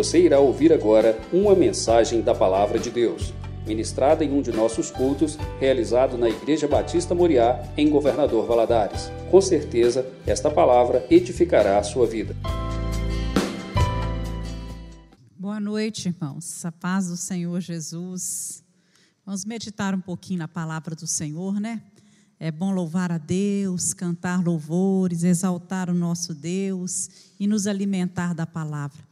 Você irá ouvir agora uma mensagem da Palavra de Deus, ministrada em um de nossos cultos, realizado na Igreja Batista Moriá, em Governador Valadares. Com certeza, esta palavra edificará a sua vida. Boa noite, irmãos. A paz do Senhor Jesus. Vamos meditar um pouquinho na palavra do Senhor, né? É bom louvar a Deus, cantar louvores, exaltar o nosso Deus e nos alimentar da palavra.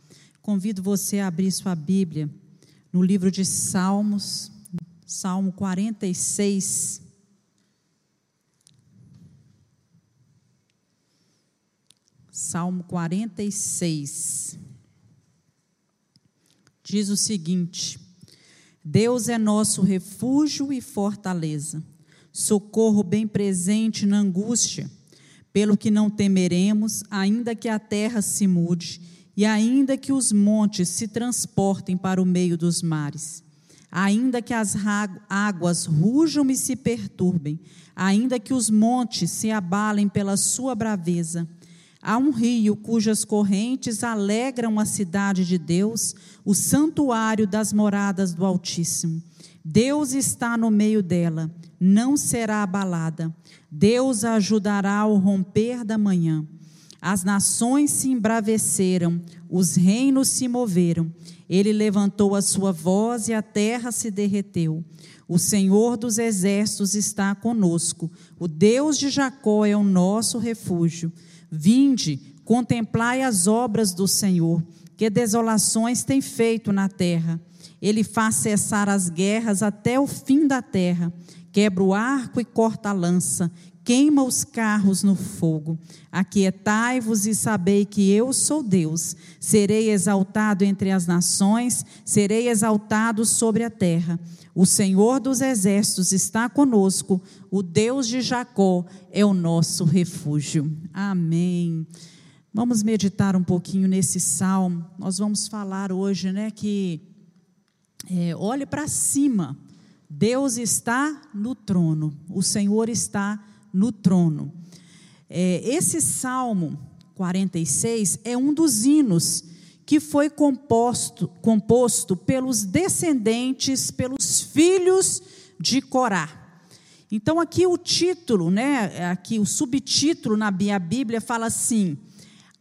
Convido você a abrir sua Bíblia no livro de Salmos, Salmo 46. Salmo 46. Diz o seguinte: Deus é nosso refúgio e fortaleza socorro bem presente na angústia, pelo que não temeremos, ainda que a terra se mude e ainda que os montes se transportem para o meio dos mares, ainda que as águas rujam e se perturbem, ainda que os montes se abalem pela sua braveza. Há um rio cujas correntes alegram a cidade de Deus, o santuário das moradas do Altíssimo. Deus está no meio dela não será abalada. Deus ajudará ao romper da manhã. As nações se embraveceram, os reinos se moveram. Ele levantou a sua voz e a terra se derreteu. O Senhor dos exércitos está conosco. O Deus de Jacó é o nosso refúgio. Vinde, contemplai as obras do Senhor, que desolações tem feito na terra. Ele faz cessar as guerras até o fim da terra quebra o arco e corta a lança, queima os carros no fogo. Aquietai-vos e sabei que eu sou Deus. Serei exaltado entre as nações, serei exaltado sobre a terra. O Senhor dos exércitos está conosco, o Deus de Jacó é o nosso refúgio. Amém. Vamos meditar um pouquinho nesse salmo. Nós vamos falar hoje, né, que é, olhe para cima Deus está no trono, o Senhor está no trono. É, esse Salmo 46 é um dos hinos que foi composto, composto pelos descendentes, pelos filhos de Corá. Então aqui o título, né, aqui o subtítulo na Bíblia fala assim: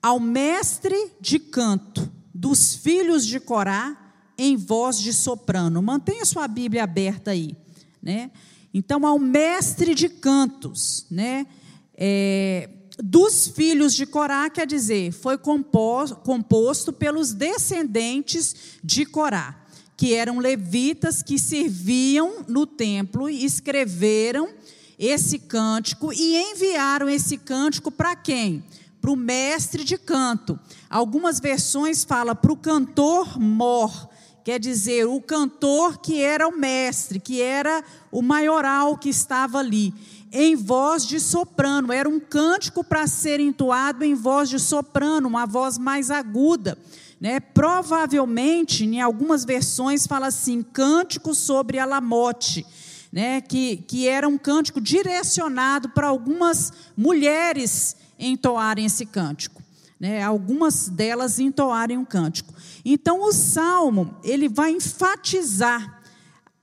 Ao mestre de canto dos filhos de Corá, em voz de soprano. Mantenha sua Bíblia aberta aí, né? Então, ao mestre de cantos, né? É, dos filhos de Corá, quer dizer, foi composto, composto pelos descendentes de Corá, que eram levitas que serviam no templo e escreveram esse cântico e enviaram esse cântico para quem? Para o mestre de canto. Algumas versões falam para o cantor mor, Quer dizer, o cantor que era o mestre, que era o maioral que estava ali, em voz de soprano. Era um cântico para ser entoado em voz de soprano, uma voz mais aguda. Né? Provavelmente, em algumas versões, fala assim: cântico sobre a lamote. Né? Que, que era um cântico direcionado para algumas mulheres entoarem esse cântico. Né? Algumas delas entoarem um cântico. Então o salmo, ele vai enfatizar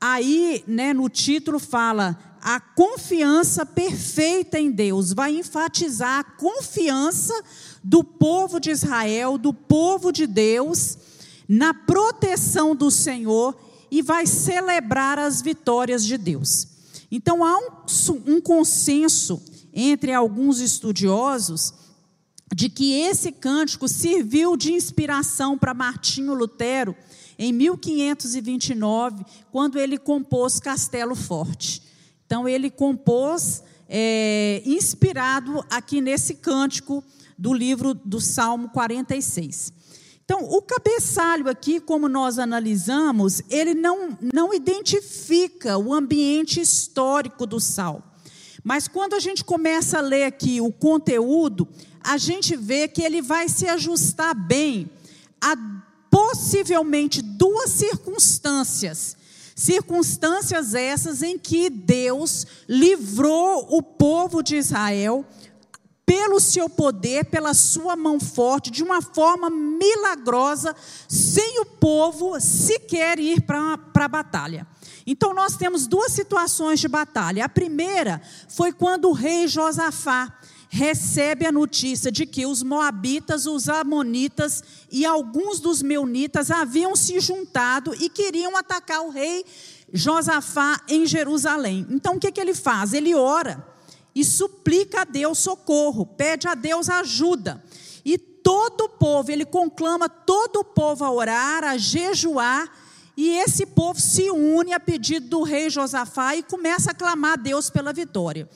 aí, né, no título fala a confiança perfeita em Deus, vai enfatizar a confiança do povo de Israel, do povo de Deus, na proteção do Senhor e vai celebrar as vitórias de Deus. Então há um, um consenso entre alguns estudiosos de que esse cântico serviu de inspiração para Martinho Lutero em 1529, quando ele compôs Castelo Forte. Então, ele compôs, é, inspirado aqui nesse cântico do livro do Salmo 46. Então, o cabeçalho aqui, como nós analisamos, ele não, não identifica o ambiente histórico do salmo. Mas quando a gente começa a ler aqui o conteúdo, a gente vê que ele vai se ajustar bem a possivelmente duas circunstâncias. Circunstâncias essas em que Deus livrou o povo de Israel pelo seu poder, pela sua mão forte, de uma forma milagrosa, sem o povo sequer ir para a batalha. Então, nós temos duas situações de batalha. A primeira foi quando o rei Josafá recebe a notícia de que os moabitas, os amonitas e alguns dos meunitas haviam se juntado e queriam atacar o rei Josafá em Jerusalém. Então, o que, que ele faz? Ele ora e suplica a Deus socorro, pede a Deus ajuda. E todo o povo, ele conclama todo o povo a orar, a jejuar, e esse povo se une a pedido do rei Josafá e começa a clamar a Deus pela vitória.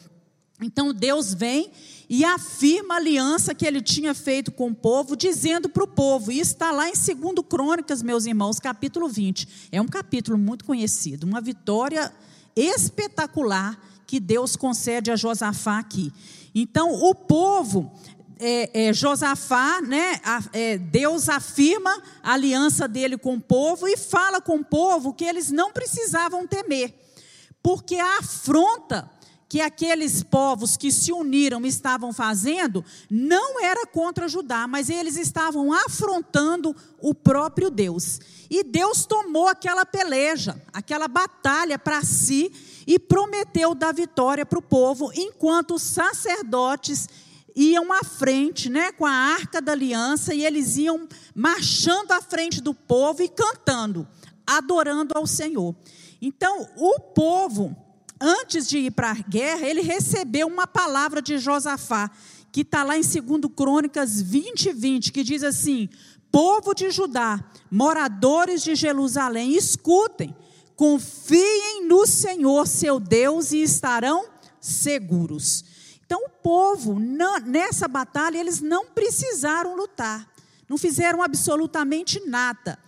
Então Deus vem e afirma a aliança que ele tinha feito com o povo, dizendo para o povo, e está lá em 2 Crônicas, meus irmãos, capítulo 20. É um capítulo muito conhecido, uma vitória espetacular que Deus concede a Josafá aqui. Então, o povo, é, é, Josafá, né, a, é, Deus afirma a aliança dele com o povo e fala com o povo que eles não precisavam temer, porque a afronta que aqueles povos que se uniram estavam fazendo não era contra Judá, mas eles estavam afrontando o próprio Deus. E Deus tomou aquela peleja, aquela batalha para si e prometeu dar vitória para o povo, enquanto os sacerdotes iam à frente, né, com a arca da aliança, e eles iam marchando à frente do povo e cantando, adorando ao Senhor. Então, o povo, antes de ir para a guerra, ele recebeu uma palavra de Josafá, que está lá em 2 Crônicas 20, 20, que diz assim: Povo de Judá, moradores de Jerusalém, escutem Confiem no Senhor, seu Deus, e estarão seguros. Então, o povo, nessa batalha, eles não precisaram lutar, não fizeram absolutamente nada.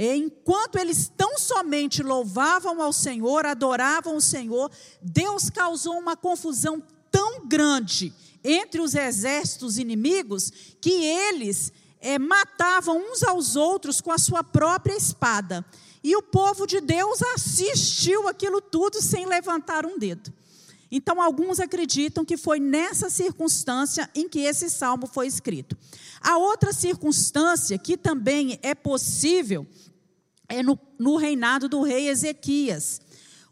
Enquanto eles tão somente louvavam ao Senhor, adoravam o Senhor, Deus causou uma confusão tão grande entre os exércitos inimigos que eles é, matavam uns aos outros com a sua própria espada. E o povo de Deus assistiu aquilo tudo sem levantar um dedo. Então, alguns acreditam que foi nessa circunstância em que esse salmo foi escrito. A outra circunstância que também é possível é no, no reinado do rei Ezequias.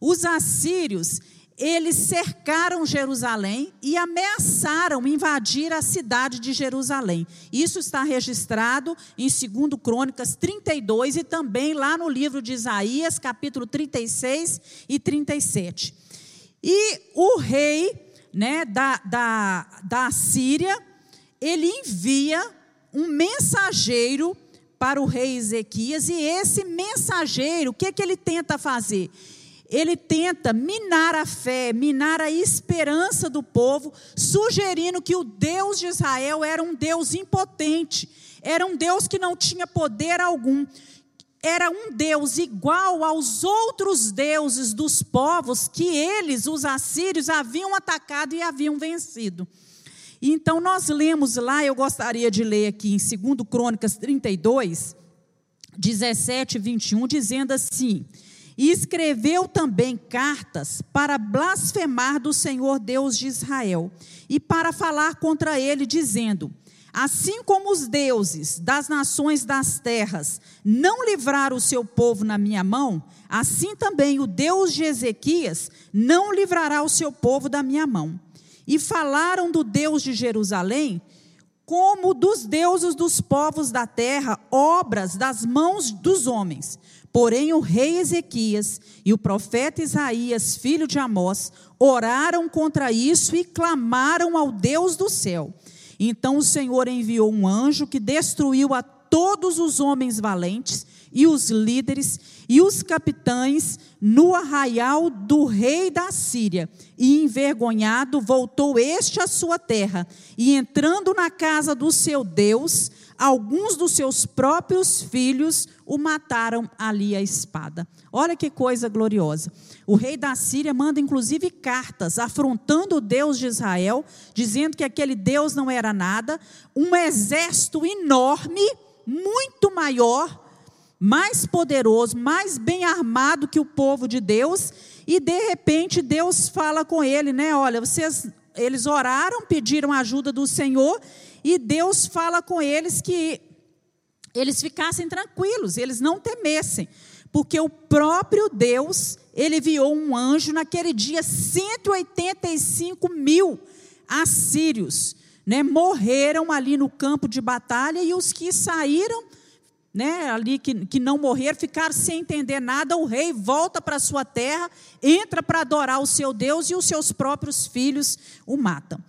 Os assírios eles cercaram Jerusalém e ameaçaram invadir a cidade de Jerusalém. Isso está registrado em 2 Crônicas 32 e também lá no livro de Isaías, capítulo 36 e 37. E o rei né, da, da, da Síria, ele envia um mensageiro para o rei Ezequias, e esse mensageiro, o que, que ele tenta fazer? ele tenta minar a fé, minar a esperança do povo, sugerindo que o Deus de Israel era um Deus impotente, era um Deus que não tinha poder algum, era um Deus igual aos outros deuses dos povos que eles, os assírios, haviam atacado e haviam vencido. Então nós lemos lá, eu gostaria de ler aqui em 2 Crônicas 32, 17 e 21, dizendo assim: e escreveu também cartas para blasfemar do Senhor Deus de Israel e para falar contra ele, dizendo: Assim como os deuses das nações das terras não livraram o seu povo na minha mão, assim também o Deus de Ezequias não livrará o seu povo da minha mão. E falaram do Deus de Jerusalém como dos deuses dos povos da terra, obras das mãos dos homens. Porém, o rei Ezequias e o profeta Isaías, filho de Amós, oraram contra isso e clamaram ao Deus do céu. Então o Senhor enviou um anjo que destruiu a todos os homens valentes e os líderes e os capitães no arraial do rei da Síria. E envergonhado voltou este à sua terra, e entrando na casa do seu Deus, alguns dos seus próprios filhos o mataram ali a espada. Olha que coisa gloriosa. O rei da Síria manda inclusive cartas afrontando o Deus de Israel, dizendo que aquele Deus não era nada, um exército enorme, muito maior, mais poderoso, mais bem armado que o povo de Deus, e de repente Deus fala com ele, né? Olha, vocês eles oraram, pediram ajuda do Senhor, e Deus fala com eles que eles ficassem tranquilos, eles não temessem, porque o próprio Deus, ele enviou um anjo naquele dia, 185 mil assírios, né, morreram ali no campo de batalha, e os que saíram, né, ali que, que não morreram, ficaram sem entender nada, o rei volta para sua terra, entra para adorar o seu Deus, e os seus próprios filhos o matam.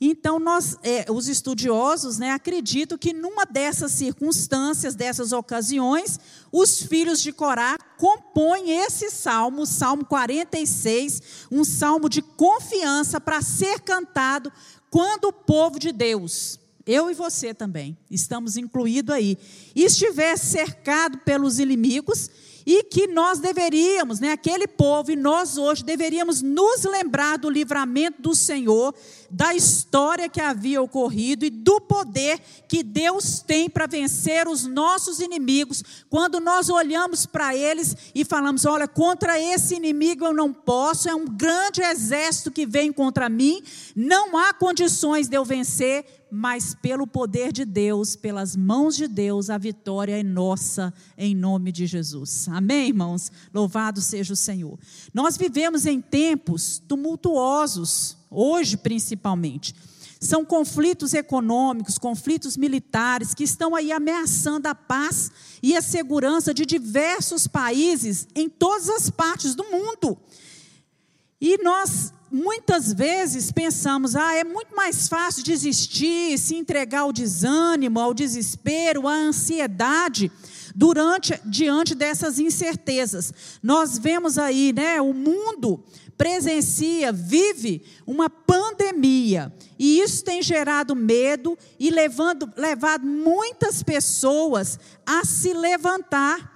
Então, nós, é, os estudiosos né, acreditam que numa dessas circunstâncias, dessas ocasiões, os filhos de Corá compõem esse salmo, o Salmo 46, um salmo de confiança para ser cantado quando o povo de Deus, eu e você também, estamos incluídos aí, estiver cercado pelos inimigos e que nós deveríamos, né, aquele povo e nós hoje deveríamos nos lembrar do livramento do Senhor, da história que havia ocorrido e do poder que Deus tem para vencer os nossos inimigos, quando nós olhamos para eles e falamos: olha, contra esse inimigo eu não posso, é um grande exército que vem contra mim, não há condições de eu vencer, mas pelo poder de Deus, pelas mãos de Deus, a vitória é nossa, em nome de Jesus. Amém, irmãos? Louvado seja o Senhor. Nós vivemos em tempos tumultuosos, hoje principalmente. São conflitos econômicos, conflitos militares que estão aí ameaçando a paz e a segurança de diversos países em todas as partes do mundo. E nós muitas vezes pensamos, ah, é muito mais fácil desistir, se entregar ao desânimo, ao desespero, à ansiedade durante diante dessas incertezas. Nós vemos aí, né, o mundo presencia, vive uma pandemia, e isso tem gerado medo e levando, levado muitas pessoas a se levantar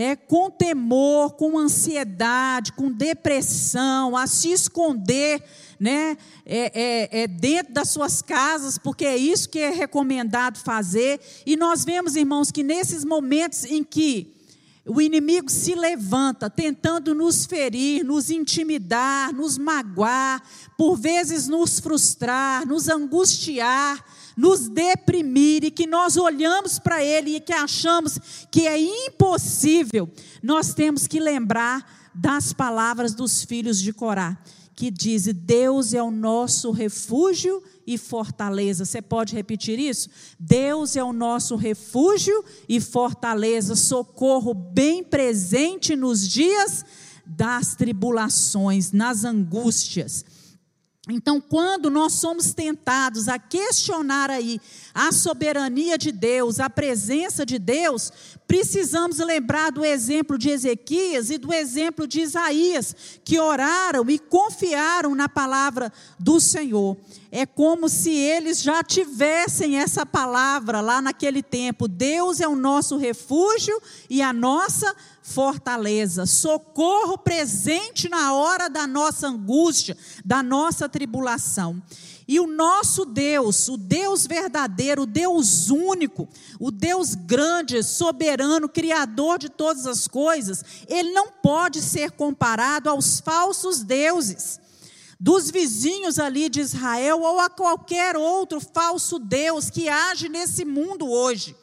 é, com temor, com ansiedade, com depressão, a se esconder né, é, é, é, dentro das suas casas, porque é isso que é recomendado fazer. E nós vemos, irmãos, que nesses momentos em que o inimigo se levanta, tentando nos ferir, nos intimidar, nos magoar, por vezes nos frustrar, nos angustiar, nos deprimir e que nós olhamos para ele e que achamos que é impossível, nós temos que lembrar das palavras dos filhos de Corá, que diz: Deus é o nosso refúgio e fortaleza. Você pode repetir isso? Deus é o nosso refúgio e fortaleza, socorro bem presente nos dias das tribulações, nas angústias. Então, quando nós somos tentados a questionar aí a soberania de Deus, a presença de Deus, precisamos lembrar do exemplo de Ezequias e do exemplo de Isaías, que oraram e confiaram na palavra do Senhor. É como se eles já tivessem essa palavra lá naquele tempo: Deus é o nosso refúgio e a nossa fortaleza, socorro presente na hora da nossa angústia, da nossa tribulação. E o nosso Deus, o Deus verdadeiro, o Deus único, o Deus grande, soberano, criador de todas as coisas, ele não pode ser comparado aos falsos deuses dos vizinhos ali de Israel ou a qualquer outro falso Deus que age nesse mundo hoje.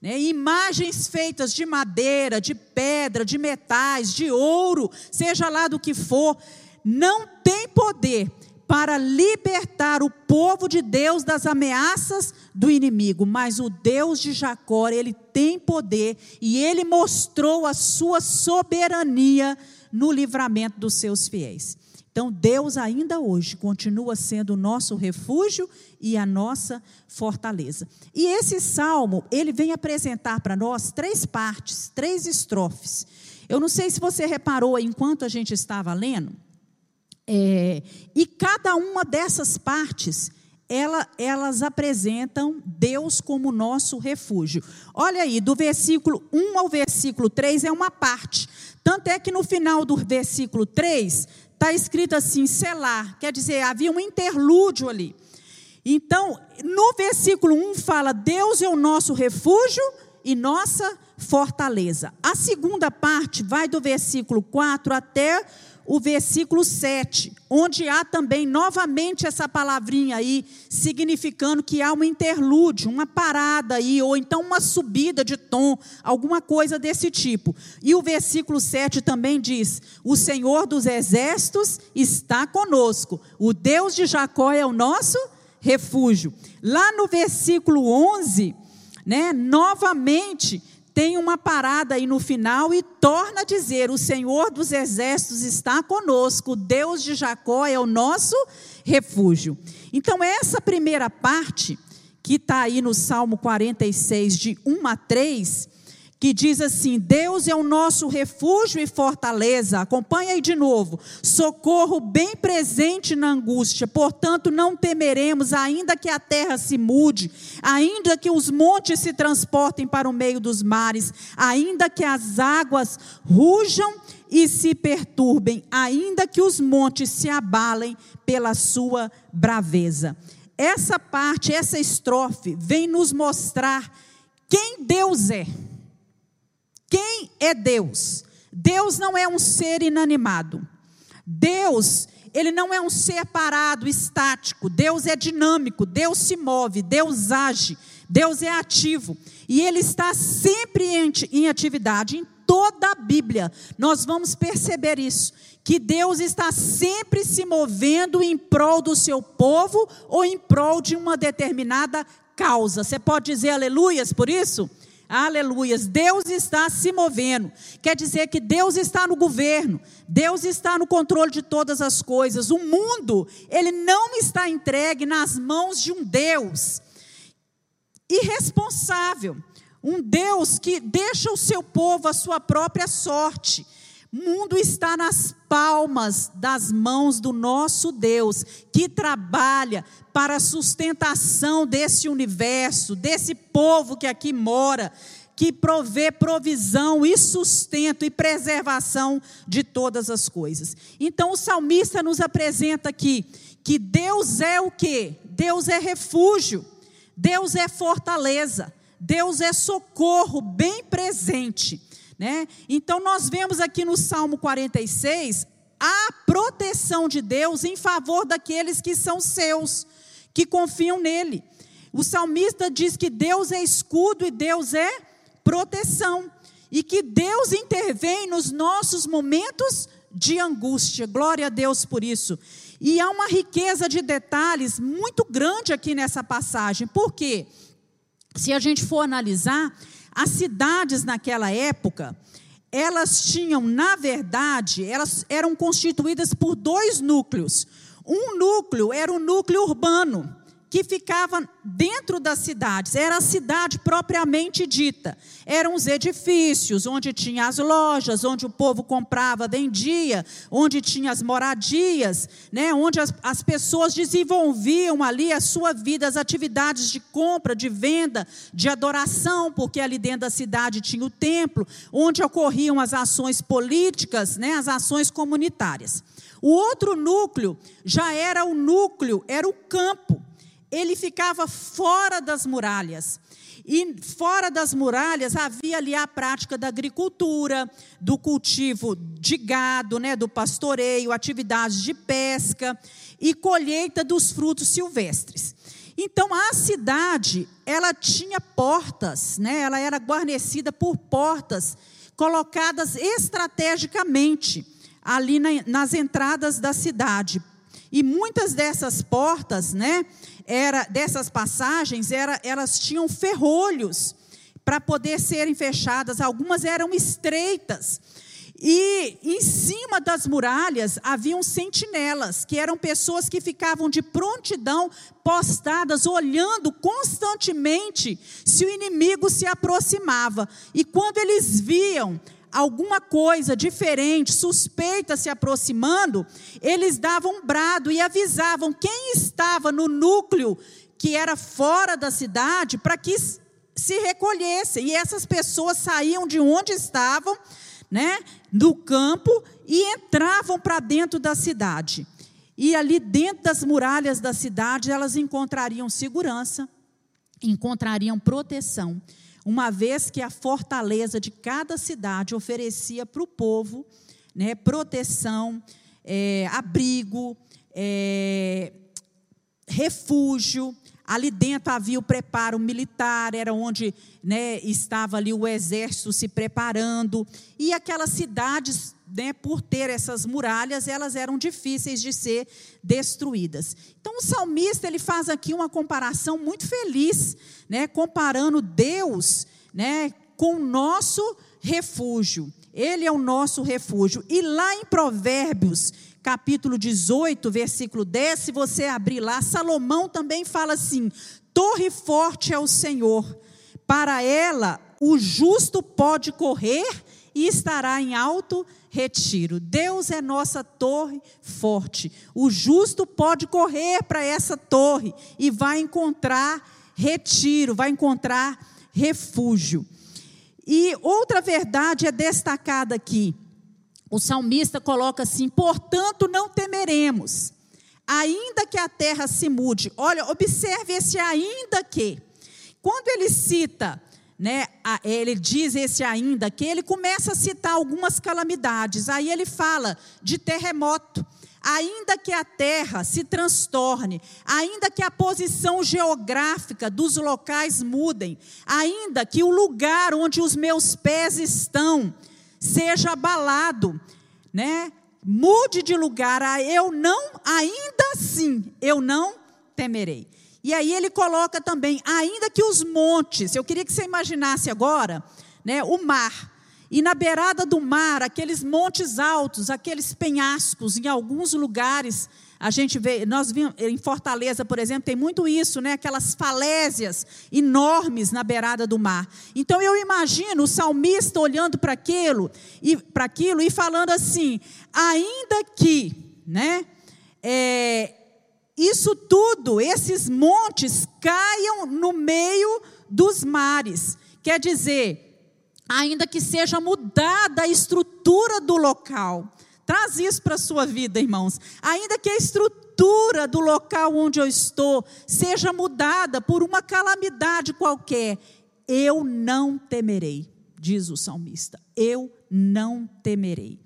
Né, imagens feitas de madeira, de pedra, de metais, de ouro, seja lá do que for, não tem poder para libertar o povo de Deus das ameaças do inimigo, mas o Deus de Jacó, ele tem poder e ele mostrou a sua soberania no livramento dos seus fiéis. Então, Deus ainda hoje continua sendo o nosso refúgio e a nossa fortaleza. E esse salmo, ele vem apresentar para nós três partes, três estrofes. Eu não sei se você reparou enquanto a gente estava lendo, é, e cada uma dessas partes, ela, elas apresentam Deus como nosso refúgio. Olha aí, do versículo 1 ao versículo 3 é uma parte. Tanto é que no final do versículo 3 está escrito assim, selar, quer dizer, havia um interlúdio ali. Então, no versículo 1 fala: Deus é o nosso refúgio e nossa fortaleza. A segunda parte vai do versículo 4 até o versículo 7, onde há também novamente essa palavrinha aí, significando que há um interlúdio, uma parada aí, ou então uma subida de tom, alguma coisa desse tipo. E o versículo 7 também diz: O Senhor dos exércitos está conosco, o Deus de Jacó é o nosso refúgio. Lá no versículo 11, né, novamente tem uma parada aí no final e torna a dizer: O Senhor dos exércitos está conosco, Deus de Jacó é o nosso refúgio. Então, essa primeira parte, que está aí no Salmo 46, de 1 a 3, que diz assim: Deus é o nosso refúgio e fortaleza. Acompanha aí de novo. Socorro bem presente na angústia. Portanto, não temeremos, ainda que a terra se mude, ainda que os montes se transportem para o meio dos mares, ainda que as águas rujam e se perturbem, ainda que os montes se abalem pela sua braveza. Essa parte, essa estrofe, vem nos mostrar quem Deus é. Quem é Deus? Deus não é um ser inanimado. Deus, ele não é um ser parado, estático. Deus é dinâmico, Deus se move, Deus age, Deus é ativo. E ele está sempre em atividade. Em toda a Bíblia, nós vamos perceber isso. Que Deus está sempre se movendo em prol do seu povo ou em prol de uma determinada causa. Você pode dizer aleluias por isso? Aleluias. Deus está se movendo. Quer dizer que Deus está no governo. Deus está no controle de todas as coisas. O mundo, ele não está entregue nas mãos de um Deus irresponsável. Um Deus que deixa o seu povo à sua própria sorte. Mundo está nas palmas das mãos do nosso Deus, que trabalha para a sustentação desse universo, desse povo que aqui mora, que provê provisão e sustento e preservação de todas as coisas. Então o salmista nos apresenta aqui que Deus é o que? Deus é refúgio, Deus é fortaleza, Deus é socorro bem presente. Né? Então, nós vemos aqui no Salmo 46 a proteção de Deus em favor daqueles que são seus, que confiam nele. O salmista diz que Deus é escudo e Deus é proteção, e que Deus intervém nos nossos momentos de angústia. Glória a Deus por isso. E há uma riqueza de detalhes muito grande aqui nessa passagem, porque, se a gente for analisar, as cidades naquela época, elas tinham, na verdade, elas eram constituídas por dois núcleos. Um núcleo era o núcleo urbano, que ficava dentro das cidades, era a cidade propriamente dita. Eram os edifícios, onde tinha as lojas, onde o povo comprava, vendia, onde tinha as moradias, né, onde as, as pessoas desenvolviam ali a sua vida, as atividades de compra, de venda, de adoração, porque ali dentro da cidade tinha o templo, onde ocorriam as ações políticas, né, as ações comunitárias. O outro núcleo já era o núcleo, era o campo ele ficava fora das muralhas. E fora das muralhas havia ali a prática da agricultura, do cultivo de gado, né, do pastoreio, atividades de pesca e colheita dos frutos silvestres. Então a cidade, ela tinha portas, né, ela era guarnecida por portas colocadas estrategicamente ali na, nas entradas da cidade. E muitas dessas portas, né, era dessas passagens, era, elas tinham ferrolhos para poder serem fechadas, algumas eram estreitas. E em cima das muralhas haviam sentinelas, que eram pessoas que ficavam de prontidão, postadas, olhando constantemente se o inimigo se aproximava. E quando eles viam alguma coisa diferente, suspeita se aproximando, eles davam um brado e avisavam quem estava no núcleo que era fora da cidade para que se recolhessem. E essas pessoas saíam de onde estavam, né, do campo e entravam para dentro da cidade. E ali dentro das muralhas da cidade, elas encontrariam segurança, encontrariam proteção uma vez que a fortaleza de cada cidade oferecia para o povo né, proteção, é, abrigo, é, refúgio. Ali dentro havia o preparo militar, era onde né, estava ali o exército se preparando. E aquelas cidades, né, por ter essas muralhas, elas eram difíceis de ser destruídas. Então o salmista ele faz aqui uma comparação muito feliz, né, comparando Deus né, com o nosso refúgio. Ele é o nosso refúgio. E lá em Provérbios capítulo 18, versículo 10, se você abrir lá, Salomão também fala assim: torre forte é o Senhor, para ela o justo pode correr e estará em alto retiro. Deus é nossa torre forte. O justo pode correr para essa torre e vai encontrar retiro, vai encontrar refúgio. E outra verdade é destacada aqui. O salmista coloca assim: portanto, não temeremos, ainda que a terra se mude. Olha, observe esse ainda que. Quando ele cita, né, ele diz esse ainda que, ele começa a citar algumas calamidades. Aí ele fala de terremoto. Ainda que a terra se transtorne, ainda que a posição geográfica dos locais mudem, ainda que o lugar onde os meus pés estão seja abalado, né? Mude de lugar, eu não, ainda assim, eu não temerei. E aí ele coloca também, ainda que os montes, eu queria que você imaginasse agora, né, o mar. E na beirada do mar, aqueles montes altos, aqueles penhascos, em alguns lugares, a gente vê, nós vimos em Fortaleza, por exemplo, tem muito isso, né? Aquelas falésias enormes na beirada do mar. Então eu imagino o salmista olhando para aquilo e para aquilo e falando assim: ainda que, né? É, isso tudo, esses montes caiam no meio dos mares. Quer dizer, ainda que seja mudada a estrutura do local, Traz isso para a sua vida, irmãos. Ainda que a estrutura do local onde eu estou seja mudada por uma calamidade qualquer, eu não temerei, diz o salmista. Eu não temerei.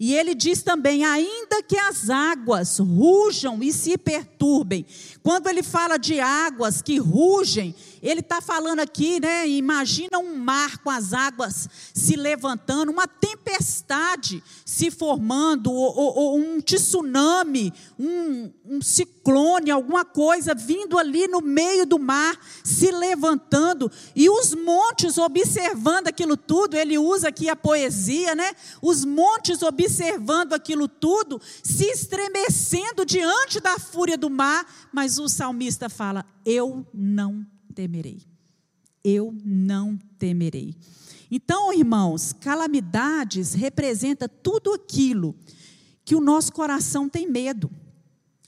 E ele diz também: ainda que as águas rujam e se perturbem. Quando ele fala de águas que rugem, ele está falando aqui, né? Imagina um mar com as águas se levantando, uma tempestade se formando, ou, ou, ou um tsunami, um, um ciclone, alguma coisa vindo ali no meio do mar, se levantando, e os montes observando aquilo tudo, ele usa aqui a poesia, né? Os montes observando aquilo tudo, se estremecendo diante da fúria do mar, mas o salmista fala: Eu não temerei. Eu não temerei. Então, irmãos, calamidades representa tudo aquilo que o nosso coração tem medo.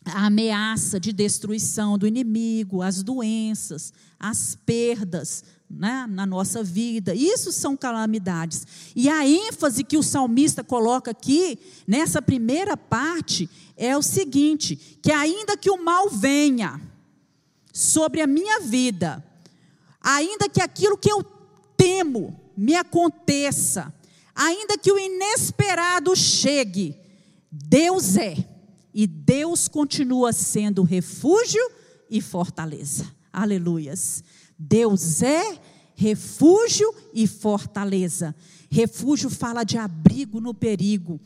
A ameaça de destruição do inimigo, as doenças, as perdas né, na nossa vida. Isso são calamidades. E a ênfase que o salmista coloca aqui, nessa primeira parte, é o seguinte: que ainda que o mal venha, sobre a minha vida, ainda que aquilo que eu temo me aconteça, ainda que o inesperado chegue, Deus é, e Deus continua sendo refúgio e fortaleza. Aleluias. Deus é refúgio e fortaleza. Refúgio fala de abrigo no perigo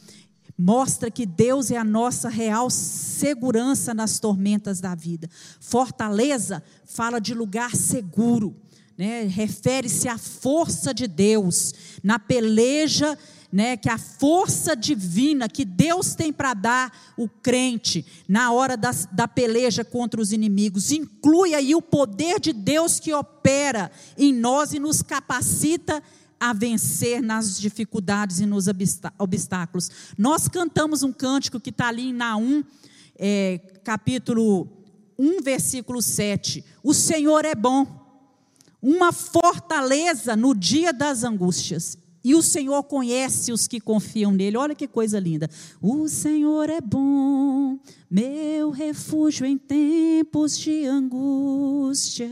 mostra que Deus é a nossa real segurança nas tormentas da vida. Fortaleza fala de lugar seguro, né? refere-se à força de Deus na peleja. Né, que a força divina que Deus tem para dar o crente na hora da, da peleja contra os inimigos, inclui aí o poder de Deus que opera em nós e nos capacita a vencer nas dificuldades e nos obstáculos. Nós cantamos um cântico que está ali em Naum, é, capítulo 1, versículo 7. O Senhor é bom, uma fortaleza no dia das angústias E o Senhor conhece os que confiam nele. Olha que coisa linda. O Senhor é bom, meu refúgio em tempos de angústia.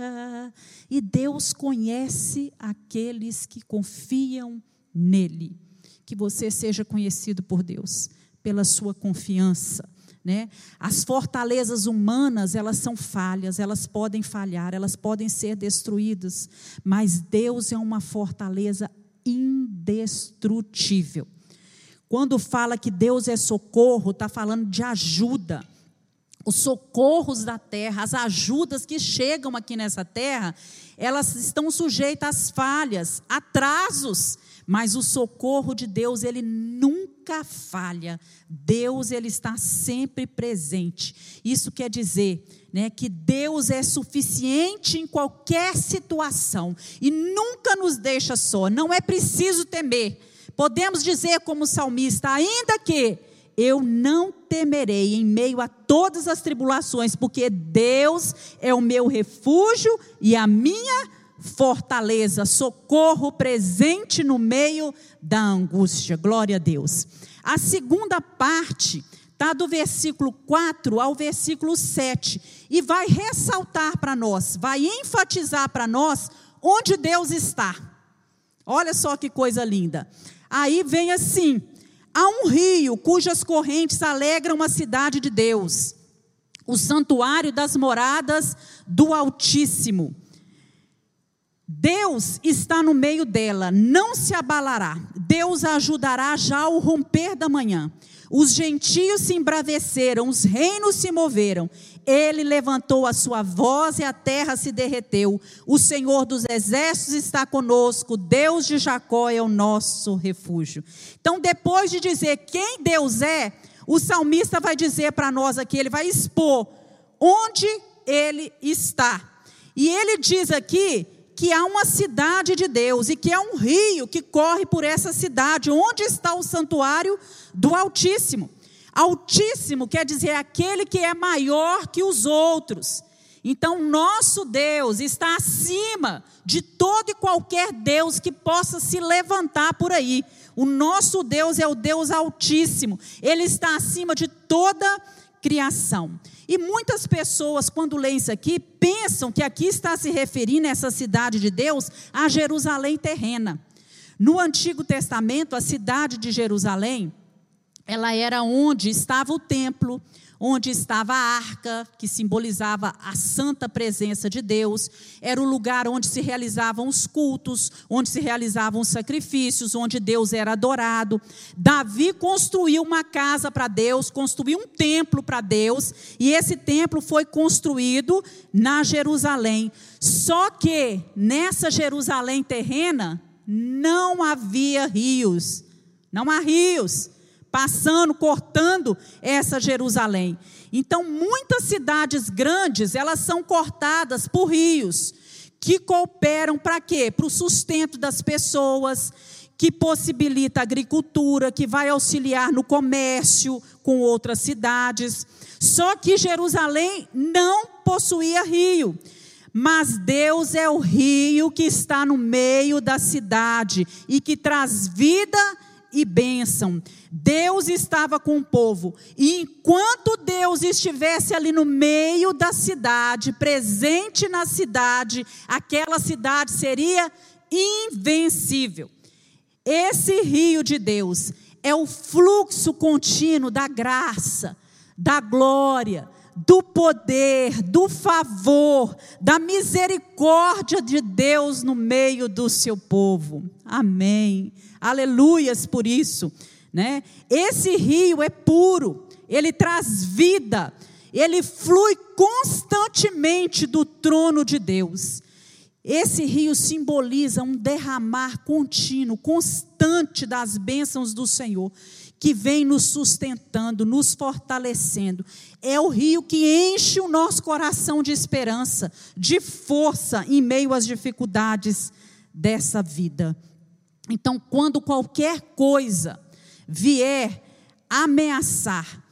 E Deus conhece aqueles que confiam nele. Que você seja conhecido por Deus, pela sua confiança. Né? As fortalezas humanas, elas são falhas, elas podem falhar, elas podem ser destruídas, mas Deus é uma fortaleza indestrutível. Quando fala que Deus é socorro, está falando de ajuda. Os socorros da terra, as ajudas que chegam aqui nessa terra, elas estão sujeitas às falhas, atrasos, mas o socorro de Deus, ele nunca falha. Deus, ele está sempre presente. Isso quer dizer né, que Deus é suficiente em qualquer situação e nunca nos deixa só, não é preciso temer. Podemos dizer, como salmista, ainda que eu não temerei em meio a todas as tribulações, porque Deus é o meu refúgio e a minha fortaleza, socorro presente no meio da angústia. Glória a Deus. A segunda parte está do versículo 4 ao versículo 7, e vai ressaltar para nós, vai enfatizar para nós onde Deus está. Olha só que coisa linda. Aí vem assim: há um rio cujas correntes alegram a cidade de Deus, o santuário das moradas do Altíssimo. Deus está no meio dela, não se abalará. Deus a ajudará já ao romper da manhã. Os gentios se embraveceram, os reinos se moveram. Ele levantou a sua voz e a terra se derreteu. O Senhor dos exércitos está conosco, Deus de Jacó é o nosso refúgio. Então, depois de dizer quem Deus é, o salmista vai dizer para nós aqui, ele vai expor onde ele está. E ele diz aqui que há uma cidade de Deus e que há um rio que corre por essa cidade. Onde está o santuário do Altíssimo? Altíssimo quer dizer aquele que é maior que os outros. Então, nosso Deus está acima de todo e qualquer Deus que possa se levantar por aí. O nosso Deus é o Deus Altíssimo, ele está acima de toda criação. E muitas pessoas, quando leem isso aqui, pensam que aqui está se referindo, essa cidade de Deus, a Jerusalém terrena. No Antigo Testamento, a cidade de Jerusalém, ela era onde estava o templo, onde estava a arca, que simbolizava a santa presença de Deus, era o lugar onde se realizavam os cultos, onde se realizavam os sacrifícios, onde Deus era adorado. Davi construiu uma casa para Deus, construiu um templo para Deus, e esse templo foi construído na Jerusalém. Só que nessa Jerusalém terrena não havia rios, não há rios passando, cortando essa Jerusalém. Então, muitas cidades grandes, elas são cortadas por rios, que cooperam para quê? Para o sustento das pessoas, que possibilita a agricultura, que vai auxiliar no comércio com outras cidades. Só que Jerusalém não possuía rio. Mas Deus é o rio que está no meio da cidade e que traz vida e bênção. Deus estava com o povo, e enquanto Deus estivesse ali no meio da cidade, presente na cidade, aquela cidade seria invencível. Esse rio de Deus é o fluxo contínuo da graça, da glória, do poder, do favor, da misericórdia de Deus no meio do seu povo. Amém. Aleluias por isso, né? Esse rio é puro, ele traz vida, ele flui constantemente do trono de Deus. Esse rio simboliza um derramar contínuo, constante das bênçãos do Senhor que vem nos sustentando, nos fortalecendo. É o rio que enche o nosso coração de esperança, de força em meio às dificuldades dessa vida. Então, quando qualquer coisa vier ameaçar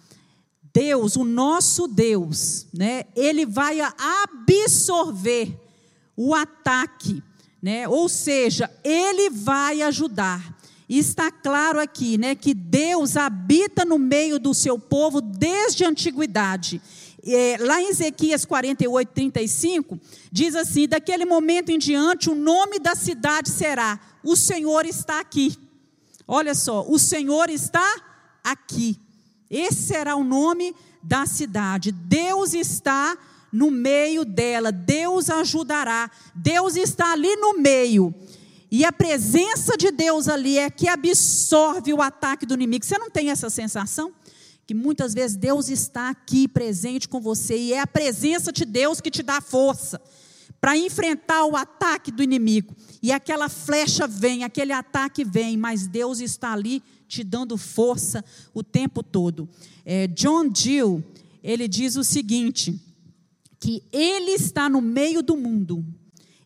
Deus, o nosso Deus, né, ele vai absorver o ataque, né? Ou seja, ele vai ajudar. Está claro aqui, né, que Deus habita no meio do seu povo desde a antiguidade. É, lá em Ezequias 48, 35, diz assim: daquele momento em diante, o nome da cidade será: O Senhor está aqui. Olha só, o Senhor está aqui. Esse será o nome da cidade. Deus está no meio dela, Deus ajudará, Deus está ali no meio. E a presença de Deus ali é que absorve o ataque do inimigo. Você não tem essa sensação? Que muitas vezes Deus está aqui presente com você e é a presença de Deus que te dá força para enfrentar o ataque do inimigo. E aquela flecha vem, aquele ataque vem, mas Deus está ali te dando força o tempo todo. É, John Gill, ele diz o seguinte: que ele está no meio do mundo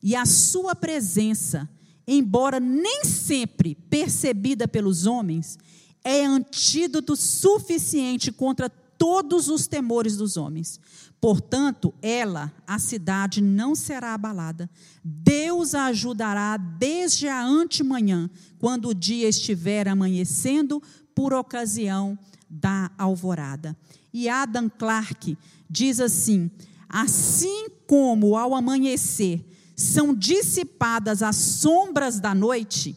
e a sua presença embora nem sempre percebida pelos homens, é antídoto suficiente contra todos os temores dos homens. Portanto, ela, a cidade, não será abalada. Deus a ajudará desde a antemanhã, quando o dia estiver amanhecendo, por ocasião da alvorada. E Adam Clarke diz assim: assim como ao amanhecer são dissipadas as sombras da noite,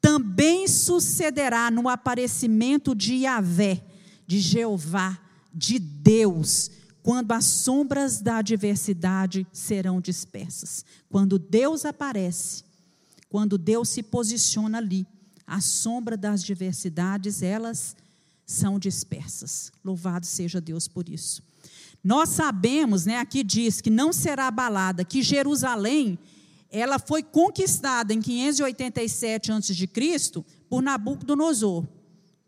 também sucederá no aparecimento de Yahvé, de Jeová, de Deus, quando as sombras da adversidade serão dispersas. Quando Deus aparece, quando Deus se posiciona ali, a sombra das diversidades, elas são dispersas. Louvado seja Deus por isso. Nós sabemos, né, aqui diz que não será abalada, que Jerusalém ela foi conquistada em 587 a.C. por Nabucodonosor,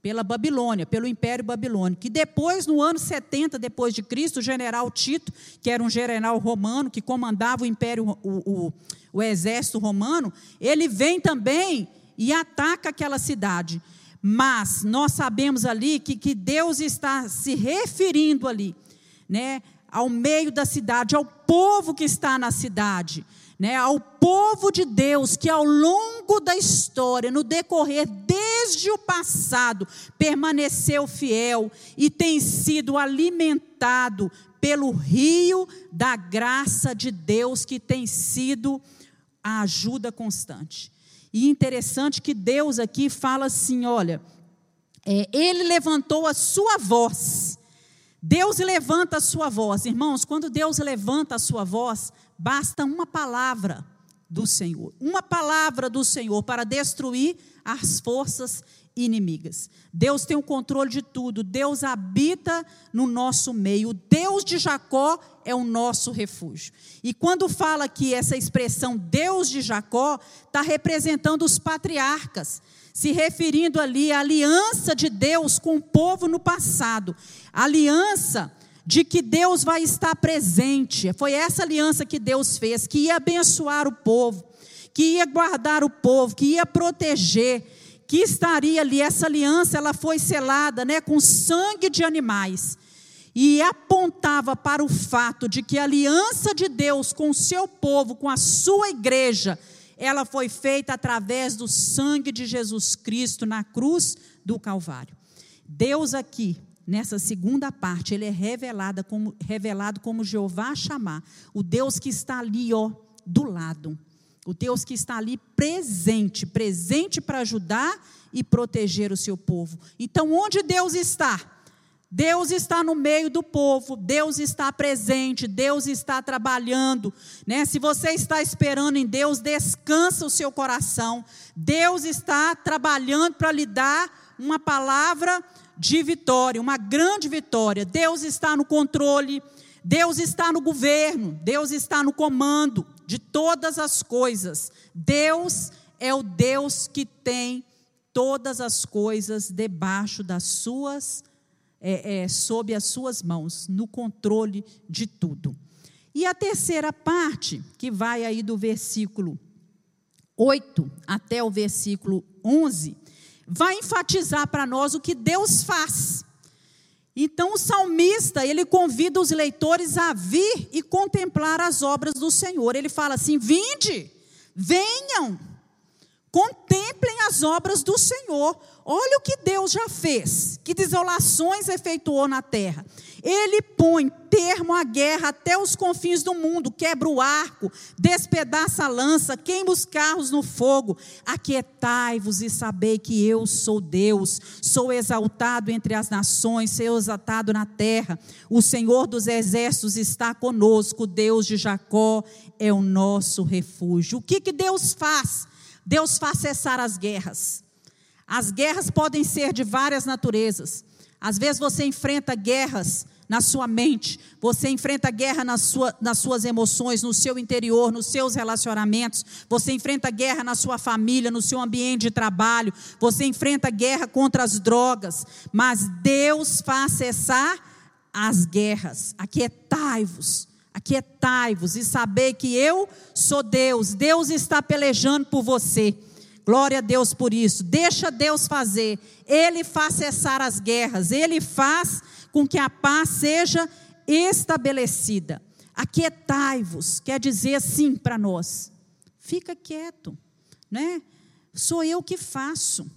pela Babilônia, pelo Império Babilônico. E depois, no ano 70 depois de Cristo, o general Tito, que era um general romano que comandava o império, o, o, o exército romano, ele vem também e ataca aquela cidade. Mas nós sabemos ali que, que Deus está se referindo ali né, ao meio da cidade, ao povo que está na cidade, né, ao povo de Deus que ao longo da história, no decorrer desde o passado, permaneceu fiel e tem sido alimentado pelo rio da graça de Deus que tem sido a ajuda constante. E interessante que Deus aqui fala assim: olha, é, Ele levantou a sua voz Deus levanta a sua voz. Irmãos, quando Deus levanta a sua voz, basta uma palavra do Senhor. Uma palavra do Senhor para destruir as forças inimigas. Deus tem o controle de tudo. Deus habita no nosso meio. O Deus de Jacó é o nosso refúgio. E quando fala aqui essa expressão Deus de Jacó, está representando os patriarcas se referindo ali à aliança de Deus com o povo no passado. Aliança de que Deus vai estar presente. Foi essa aliança que Deus fez, que ia abençoar o povo, que ia guardar o povo, que ia proteger, que estaria ali essa aliança, ela foi selada, né, com sangue de animais. E apontava para o fato de que a aliança de Deus com o seu povo, com a sua igreja, ela foi feita através do sangue de Jesus Cristo na cruz do Calvário. Deus aqui, nessa segunda parte, ele é revelado como, revelado como Jeová chamar, o Deus que está ali, ó, do lado. O Deus que está ali presente, presente para ajudar e proteger o seu povo. Então, onde Deus está? Deus está no meio do povo, Deus está presente, Deus está trabalhando, né? Se você está esperando em Deus, descansa o seu coração. Deus está trabalhando para lhe dar uma palavra de vitória, uma grande vitória. Deus está no controle, Deus está no governo, Deus está no comando de todas as coisas. Deus é o Deus que tem todas as coisas debaixo das suas é, é, sob as suas mãos, no controle de tudo. E a terceira parte, que vai aí do versículo 8 até o versículo 11, vai enfatizar para nós o que Deus faz. Então o salmista, ele convida os leitores a vir e contemplar as obras do Senhor. Ele fala assim: "Vinde, venham, contemplem as obras do Senhor. Olha o que Deus já fez, que desolações efetuou na terra. Ele põe termo à guerra até os confins do mundo, quebra o arco, despedaça a lança, queima os carros no fogo. Aquietai-vos e sabei que eu sou Deus, sou exaltado entre as nações, sou exaltado na terra. O Senhor dos exércitos está conosco, Deus de Jacó é o nosso refúgio. O que, que Deus faz? Deus faz cessar as guerras. As guerras podem ser de várias naturezas. Às vezes você enfrenta guerras na sua mente, você enfrenta guerra na sua, nas suas emoções, no seu interior, nos seus relacionamentos, você enfrenta guerra na sua família, no seu ambiente de trabalho, você enfrenta guerra contra as drogas, mas Deus faz cessar as guerras. Aquietai-vos, aquietai-vos e saber que eu sou Deus, Deus está pelejando por você. Glória a Deus por isso. Deixa Deus fazer. Ele faz cessar as guerras, ele faz com que a paz seja estabelecida. Aquietai-vos, quer dizer assim para nós. Fica quieto, né? Sou eu que faço.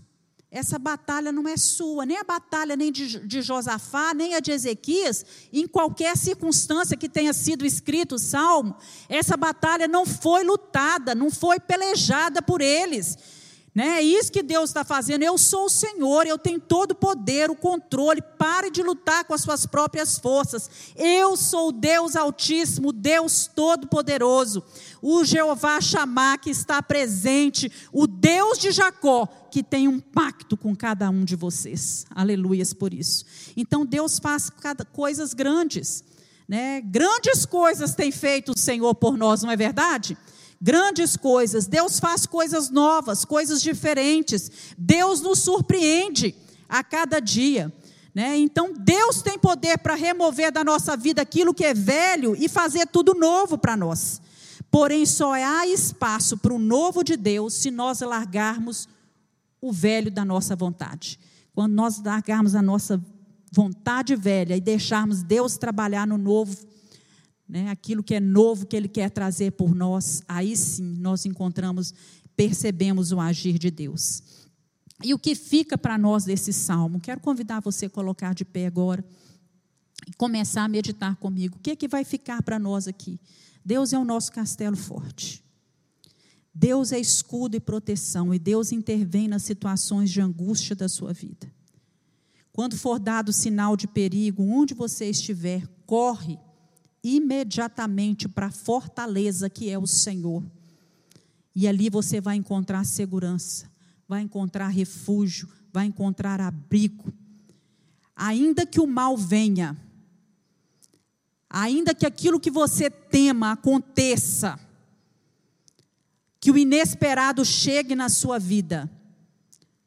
Essa batalha não é sua, nem a batalha nem de, de Josafá, nem a de Ezequias, em qualquer circunstância que tenha sido escrito o salmo, essa batalha não foi lutada, não foi pelejada por eles. Né? É isso que Deus está fazendo. Eu sou o Senhor, eu tenho todo o poder, o controle. Pare de lutar com as suas próprias forças. Eu sou o Deus Altíssimo, Deus Todo-Poderoso. O Jeová Chamar que está presente, o Deus de Jacó, que tem um pacto com cada um de vocês. Aleluias por isso. Então Deus faz coisas grandes. Né? Grandes coisas tem feito o Senhor por nós, não é verdade? Grandes coisas, Deus faz coisas novas, coisas diferentes, Deus nos surpreende a cada dia. Né? Então, Deus tem poder para remover da nossa vida aquilo que é velho e fazer tudo novo para nós. Porém, só há espaço para o novo de Deus se nós largarmos o velho da nossa vontade. Quando nós largarmos a nossa vontade velha e deixarmos Deus trabalhar no novo, né, aquilo que é novo que Ele quer trazer por nós, aí sim nós encontramos, percebemos o agir de Deus. E o que fica para nós desse salmo? Quero convidar você a colocar de pé agora e começar a meditar comigo. O que é que vai ficar para nós aqui? Deus é o nosso castelo forte. Deus é escudo e proteção, e Deus intervém nas situações de angústia da sua vida. Quando for dado sinal de perigo, onde você estiver, corre imediatamente para a fortaleza que é o Senhor. E ali você vai encontrar segurança, vai encontrar refúgio, vai encontrar abrigo. Ainda que o mal venha, ainda que aquilo que você tema aconteça, que o inesperado chegue na sua vida,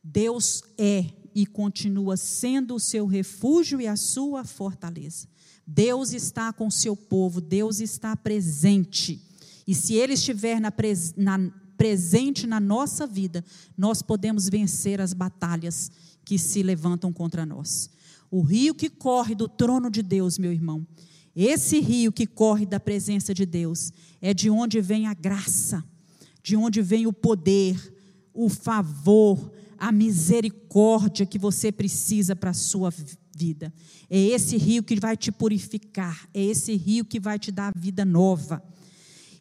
Deus é e continua sendo o seu refúgio e a sua fortaleza. Deus está com o seu povo, Deus está presente. E se Ele estiver na, na, presente na nossa vida, nós podemos vencer as batalhas que se levantam contra nós. O rio que corre do trono de Deus, meu irmão, esse rio que corre da presença de Deus, é de onde vem a graça, de onde vem o poder, o favor, a misericórdia que você precisa para a sua vida. É esse rio que vai te purificar, é esse rio que vai te dar vida nova.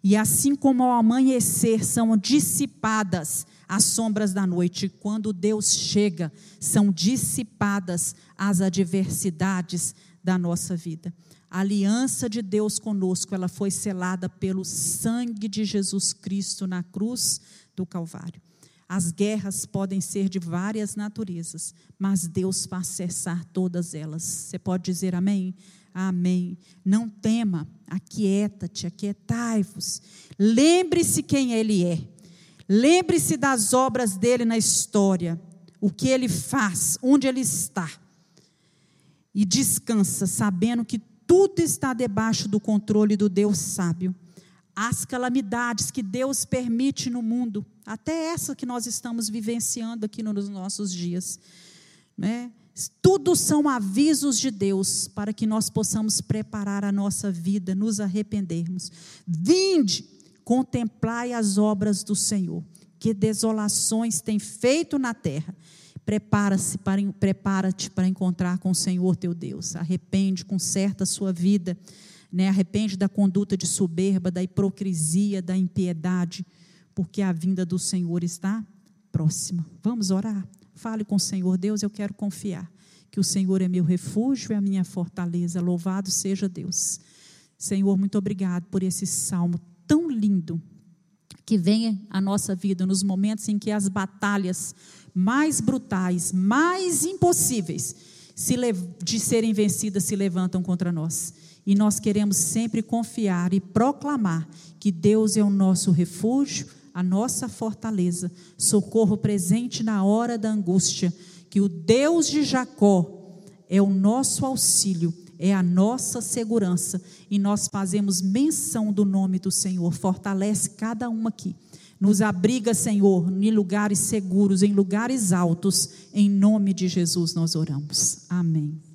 E assim como ao amanhecer são dissipadas as sombras da noite, quando Deus chega, são dissipadas as adversidades da nossa vida. A aliança de Deus conosco, ela foi selada pelo sangue de Jesus Cristo na cruz do Calvário. As guerras podem ser de várias naturezas, mas Deus faz cessar todas elas. Você pode dizer amém? Amém. Não tema, aquieta-te, aquietai-vos. Lembre-se quem Ele é. Lembre-se das obras dele na história, o que ele faz, onde ele está. E descansa, sabendo que tudo está debaixo do controle do Deus sábio as calamidades que Deus permite no mundo, até essa que nós estamos vivenciando aqui nos nossos dias. Né? Tudo são avisos de Deus para que nós possamos preparar a nossa vida, nos arrependermos. Vinde, contemplai as obras do Senhor. que desolações tem feito na terra. Prepara-se para prepara-te para encontrar com o Senhor teu Deus. Arrepende, conserta a sua vida, né? Arrepende da conduta de soberba, da hipocrisia, da impiedade, porque a vinda do Senhor está próxima. Vamos orar. Fale com o Senhor, Deus, eu quero confiar que o Senhor é meu refúgio e a minha fortaleza. Louvado seja Deus. Senhor, muito obrigado por esse salmo tão lindo que venha à nossa vida nos momentos em que as batalhas mais brutais, mais impossíveis de serem vencidas se levantam contra nós. E nós queremos sempre confiar e proclamar que Deus é o nosso refúgio, a nossa fortaleza, socorro presente na hora da angústia, que o Deus de Jacó é o nosso auxílio é a nossa segurança e nós fazemos menção do nome do Senhor. Fortalece cada um aqui. Nos abriga, Senhor, em lugares seguros, em lugares altos. Em nome de Jesus nós oramos. Amém.